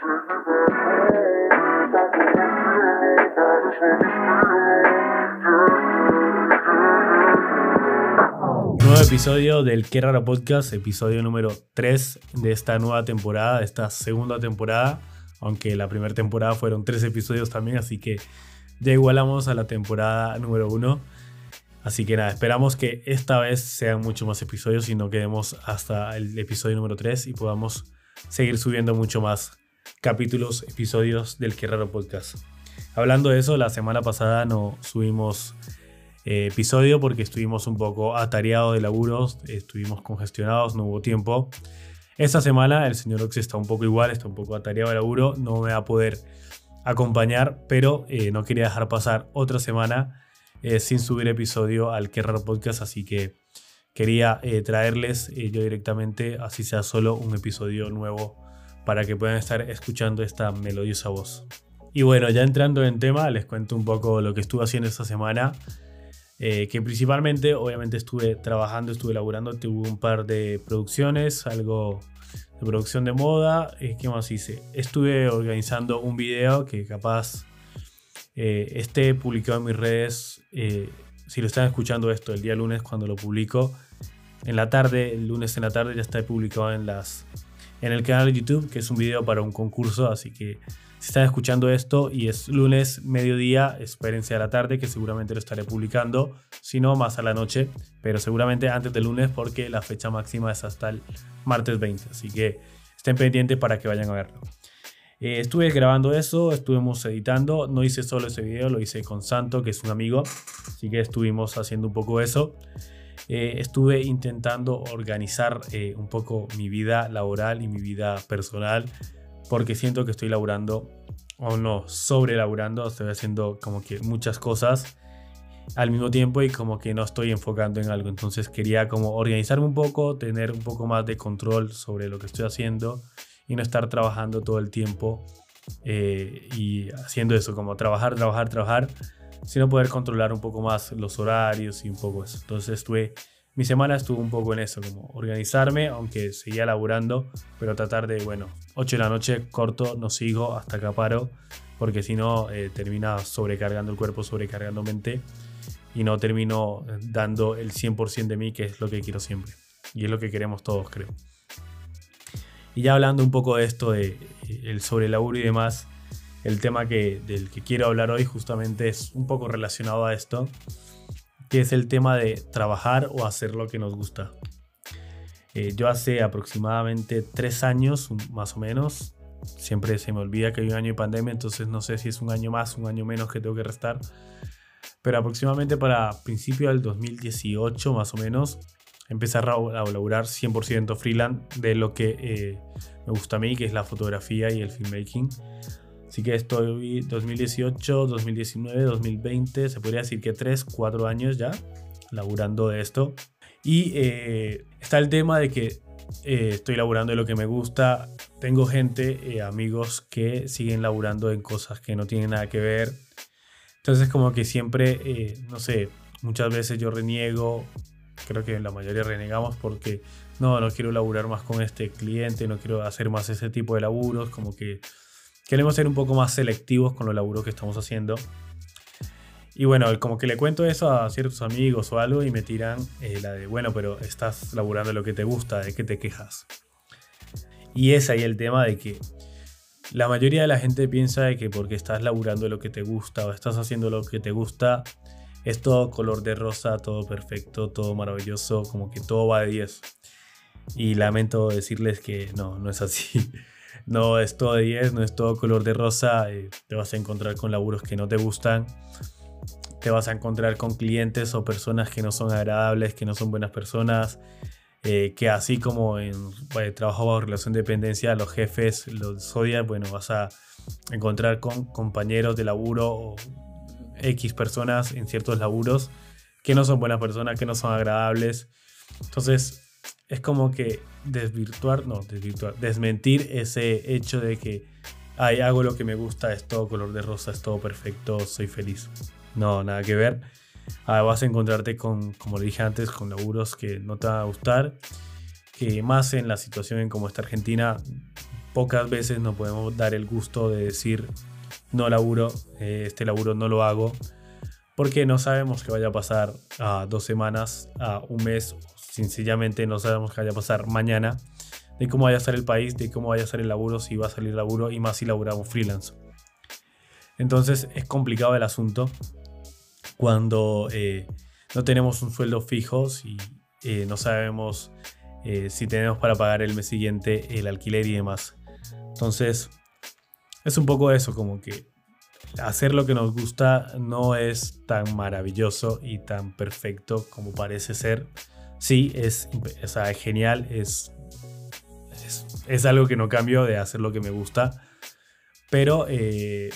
Nuevo episodio del Qué Raro Podcast, episodio número 3 de esta nueva temporada, de esta segunda temporada, aunque la primera temporada fueron tres episodios también, así que ya igualamos a la temporada número 1. Así que nada, esperamos que esta vez sean mucho más episodios y no quedemos hasta el episodio número 3 y podamos seguir subiendo mucho más capítulos, episodios del Qué Raro Podcast. Hablando de eso, la semana pasada no subimos eh, episodio porque estuvimos un poco atareados de laburos, estuvimos congestionados, no hubo tiempo. Esta semana el señor Ox está un poco igual, está un poco atareado de laburo, no me va a poder acompañar, pero eh, no quería dejar pasar otra semana eh, sin subir episodio al Qué Raro Podcast, así que quería traerles yo directamente, así sea solo un episodio nuevo para que puedan estar escuchando esta melodiosa voz. Y bueno, ya entrando en tema, les cuento un poco lo que estuve haciendo esta semana. Eh, que principalmente, obviamente, estuve trabajando, estuve elaborando, tuve un par de producciones, algo de producción de moda. Eh, ¿Qué más hice? Estuve organizando un video que capaz eh, esté publicado en mis redes. si lo están escuchando esto el día lunes, cuando lo publico, en la tarde, el lunes en la tarde, ya está publicado en, las, en el canal de YouTube, que es un video para un concurso, así que si están escuchando esto y es lunes, mediodía, espérense a la tarde que seguramente lo estaré publicando, si no más a la noche, pero seguramente antes del lunes porque la fecha máxima es hasta el martes 20, así que estén pendientes para que vayan a verlo. Eh, estuve grabando eso, estuvimos editando, no hice solo ese video, lo hice con Santo, que es un amigo, así que estuvimos haciendo un poco eso. Eh, estuve intentando organizar eh, un poco mi vida laboral y mi vida personal porque siento que estoy laburando, o no, sobre laburando, estoy haciendo como que muchas cosas al mismo tiempo y como que no estoy enfocando en algo. Entonces quería como organizarme un poco, tener un poco más de control sobre lo que estoy haciendo y no estar trabajando todo el tiempo eh, y haciendo eso, como trabajar, trabajar, trabajar, sino poder controlar un poco más los horarios y un poco eso. Entonces estuve mi semana estuvo un poco en eso, como organizarme, aunque seguía laburando, pero tratar de, bueno, 8 de la noche corto, no sigo hasta que paro, porque si no eh, termina sobrecargando el cuerpo, sobrecargando mente y no termino dando el 100% de mí, que es lo que quiero siempre. Y es lo que queremos todos, creo. Y ya hablando un poco de esto, de eh, el sobre y demás, el tema que, del que quiero hablar hoy justamente es un poco relacionado a esto que es el tema de trabajar o hacer lo que nos gusta. Eh, yo hace aproximadamente tres años, más o menos, siempre se me olvida que hay un año de pandemia, entonces no sé si es un año más, un año menos que tengo que restar, pero aproximadamente para principio del 2018 más o menos, empecé a laburar 100% freelance de lo que eh, me gusta a mí, que es la fotografía y el filmmaking. Así que estoy 2018, 2019, 2020, se podría decir que 3, 4 años ya laburando de esto. Y eh, está el tema de que eh, estoy laburando de lo que me gusta. Tengo gente, eh, amigos que siguen laburando en cosas que no tienen nada que ver. Entonces como que siempre, no sé, muchas veces yo reniego, creo que la mayoría renegamos porque no, no quiero laburar más con este cliente, no quiero hacer más ese tipo de laburos, como que queremos ser un poco más selectivos con los laburos que estamos haciendo. Y bueno, como que le cuento eso a ciertos amigos o algo y me tiran eh, la de, bueno, pero estás laburando lo que te gusta, ¿de qué te quejas? Y es ahí el tema de que la mayoría de la gente piensa de que porque estás laburando lo que te gusta o estás haciendo lo que te gusta, es todo color de rosa, todo perfecto, todo maravilloso, como que todo va de 10. Y lamento decirles que no, no es así. no es todo de 10, no es todo color de rosa, eh, te vas a encontrar con laburos que no te gustan, te vas a encontrar con clientes o personas que no son agradables, que no son buenas personas, eh, que así como en trabajo bajo relación de dependencia, los jefes los odian, bueno, vas a encontrar con compañeros de laburo o X personas en ciertos laburos que no son buenas personas, que no son agradables. Entonces, es como que desvirtuar, no, desvirtuar, desmentir ese hecho de que, ay, hago lo que me gusta, es todo color de rosa, es todo perfecto, soy feliz. No, nada que ver. Ah, vas a encontrarte con, como le dije antes, con laburos que no te van a gustar, que más en la situación en como está Argentina, pocas veces nos podemos dar el gusto de decir no laburo, eh, este laburo no lo hago, porque no sabemos qué vaya a pasar a dos semanas, a un mes, sencillamente no sabemos qué vaya a pasar mañana, de cómo vaya a estar el país, de cómo vaya a ser el laburo, si va a salir laburo y más si laburamos freelance. Entonces es complicado el asunto cuando eh, no tenemos un sueldo fijo y eh, no sabemos si tenemos para pagar el mes siguiente el alquiler y demás. Entonces es un poco eso, como que hacer lo que nos gusta no es tan maravilloso y tan perfecto como parece ser. Sí, es, genial, es, es, algo que no cambio de hacer lo que me gusta, pero eh,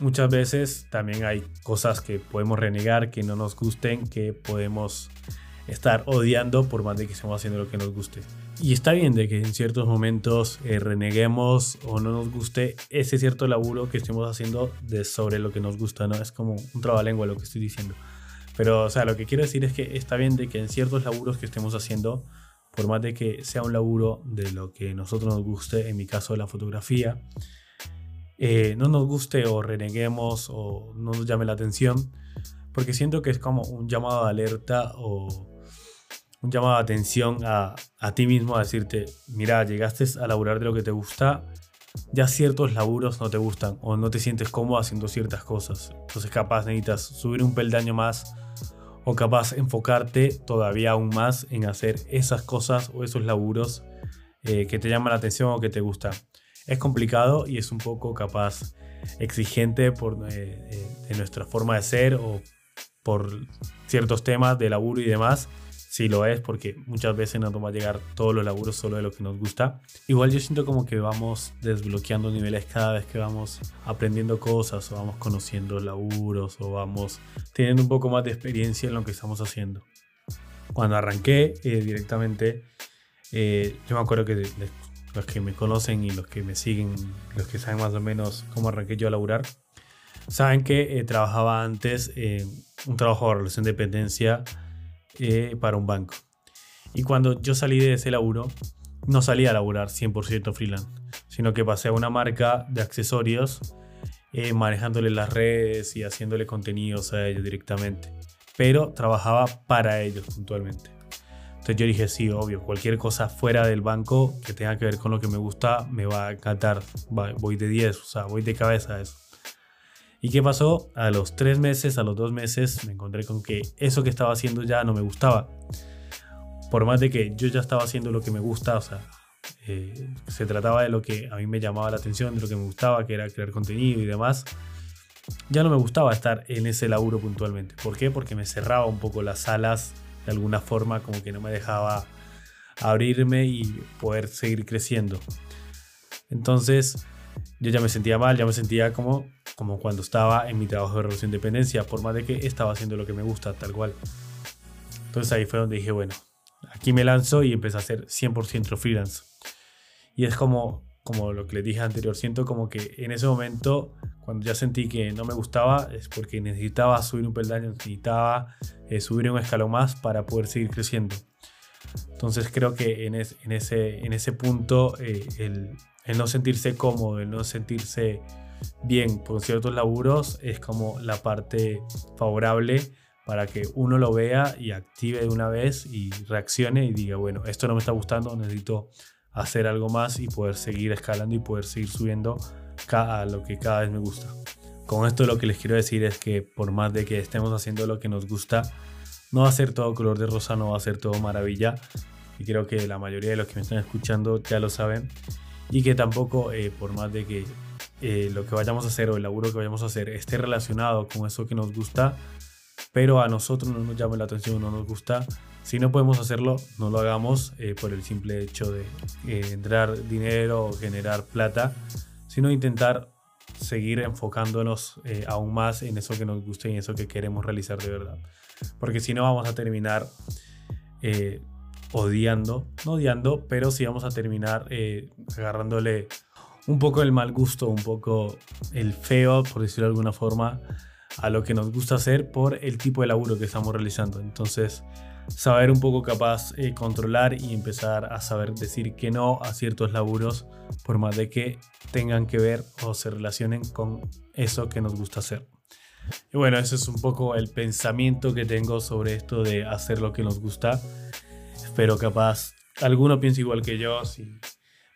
muchas veces también hay cosas que podemos renegar, que no nos gusten, que podemos estar odiando por más de que estemos haciendo lo que nos guste. Y está bien de que en ciertos momentos eh, reneguemos o no nos guste ese cierto laburo que estemos haciendo de sobre lo que nos gusta, ¿no? Es como un trabalengua lo que estoy diciendo. Pero, o sea, lo que quiero decir es que está bien de que en ciertos laburos que estemos haciendo, por más de que sea un laburo de lo que nosotros nos guste, en mi caso la fotografía, eh, no nos guste o reneguemos o no nos llame la atención, porque siento que es como un llamado de alerta o un llamado de atención a, ti mismo a decirte, mira, llegaste a laburar de lo que te gusta, ya ciertos laburos no te gustan o no te sientes cómodo haciendo ciertas cosas. Entonces capaz necesitas subir un peldaño más o capaz enfocarte todavía aún más en hacer esas cosas o esos laburos eh, que te llaman la atención o que te gustan. Es complicado y es un poco capaz exigente por eh, eh, de nuestra forma de ser o por ciertos temas de laburo y demás sí lo es, porque muchas veces nos va a llegar todos los laburos solo de lo que nos gusta. Igual yo siento como que vamos desbloqueando niveles cada vez que vamos aprendiendo cosas o vamos conociendo laburos o vamos teniendo un poco más de experiencia en lo que estamos haciendo. Cuando arranqué eh, directamente, eh, yo me acuerdo que los que me conocen y los que me siguen, los que saben más o menos cómo arranqué yo a laburar, saben que eh, trabajaba antes en un trabajo de relación de dependencia eh, para un banco. Y cuando yo salí de ese laburo, no salí a laburar 100% freelance, sino que pasé a una marca de accesorios eh, manejándole las redes y haciéndole contenidos a ellos directamente. Pero trabajaba para ellos puntualmente. Entonces yo dije, sí, obvio, cualquier cosa fuera del banco que tenga que ver con lo que me gusta, me va a encantar. Voy de 10, o sea, voy de cabeza a eso. ¿Y qué pasó? A los tres meses, a los dos meses, me encontré con que eso que estaba haciendo ya no me gustaba. Por más de que yo ya estaba haciendo lo que me gusta, o sea, eh, se trataba de lo que a mí me llamaba la atención, de lo que me gustaba, que era crear contenido y demás. Ya no me gustaba estar en ese laburo puntualmente. ¿Por qué? Porque me cerraba un poco las alas de alguna forma, como que no me dejaba abrirme y poder seguir creciendo. Entonces, yo ya me sentía mal, ya me sentía como como cuando estaba en mi trabajo de relación de dependencia, por más de que estaba haciendo lo que me gusta, tal cual. Entonces ahí fue donde dije, bueno, aquí me lanzo y empecé a hacer 100% freelance. Y es como, como lo que les dije anterior, siento como que en ese momento, cuando ya sentí que no me gustaba, es porque necesitaba subir un peldaño, necesitaba eh, subir un escalón más para poder seguir creciendo. Entonces creo que en, en, ese, en ese punto eh, el, el no sentirse cómodo, el no sentirse bien por ciertos laburos es como la parte favorable para que uno lo vea y active de una vez y reaccione y diga, bueno, esto no me está gustando, necesito hacer algo más y poder seguir escalando y poder seguir subiendo a lo que cada vez me gusta. Con esto lo que les quiero decir es que por más de que estemos haciendo lo que nos gusta, no va a ser todo color de rosa, no va a ser todo maravilla. Y creo que la mayoría de los que me están escuchando ya lo saben. Y que tampoco, eh, por más de que eh, lo que vayamos a hacer o el laburo que vayamos a hacer esté relacionado con eso que nos gusta, pero a nosotros no nos llama la atención, no nos gusta. Si no podemos hacerlo, no lo hagamos eh, por el simple hecho de eh, entrar dinero o generar plata, sino intentar seguir enfocándonos aún más en eso que nos gusta y en eso que queremos realizar de verdad. Porque si no vamos a terminar odiando, no odiando, pero sí vamos a terminar agarrándole un poco el mal gusto, un poco el feo, por decirlo de alguna forma, a lo que nos gusta hacer por el tipo de laburo que estamos realizando. Entonces, saber un poco capaz eh, controlar y empezar a saber decir que no a ciertos laburos por más de que tengan que ver o se relacionen con eso que nos gusta hacer. Y bueno, ese es un poco el pensamiento que tengo sobre esto de hacer lo que nos gusta. Espero capaz alguno piense igual que yo. Si,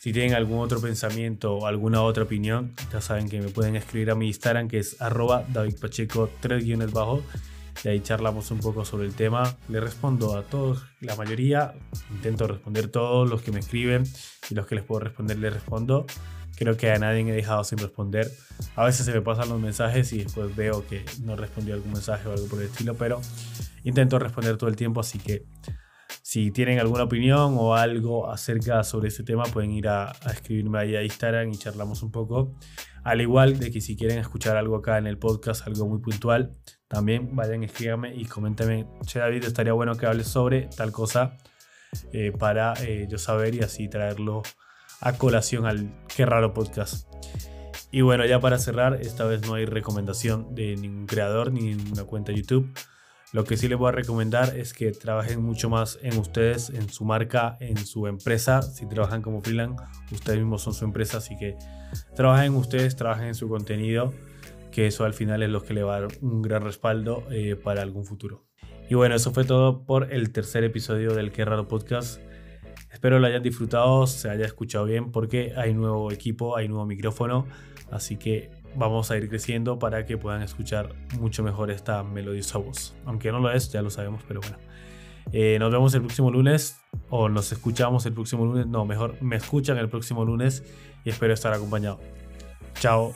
si tienen algún otro pensamiento o alguna otra opinión, ya saben que me pueden escribir a mi Instagram que es arroba davidpacheco 3 guiones bajo. Y ahí charlamos un poco sobre el tema. Le respondo a todos, la mayoría. Intento responder todos los que me escriben y los que les puedo responder les respondo. Creo que a nadie he dejado sin responder. A veces se me pasan los mensajes y después veo que no respondió algún mensaje o algo por el estilo, pero intento responder todo el tiempo, así que si tienen alguna opinión o algo acerca sobre ese tema, pueden ir a, escribirme ahí a Instagram y charlamos un poco. Al igual de que si quieren escuchar algo acá en el podcast, algo muy puntual, también vayan, escríbanme y coméntenme, che David, estaría bueno que hables sobre tal cosa eh, para eh, yo saber y así traerlo a colación al Qué Raro Podcast. Y bueno, ya para cerrar, esta vez no hay recomendación de ningún creador ni una cuenta YouTube. Lo que sí les voy a recomendar es que trabajen mucho más en ustedes, en su marca, en su empresa. Si trabajan como freelance, ustedes mismos son su empresa, así que trabajen en ustedes, trabajen en su contenido, que eso al final es lo que le va a dar un gran respaldo eh, para algún futuro. Y bueno, eso fue todo por el tercer episodio del Qué Raro Podcast. Espero lo hayan disfrutado, se haya escuchado bien porque hay nuevo equipo, hay nuevo micrófono, así que vamos a ir creciendo para que puedan escuchar mucho mejor esta melodiosa voz. Aunque no lo es, ya lo sabemos, pero bueno. Eh, nos vemos el próximo lunes o nos escuchamos el próximo lunes. No, mejor me escuchan el próximo lunes y espero estar acompañado. Chao.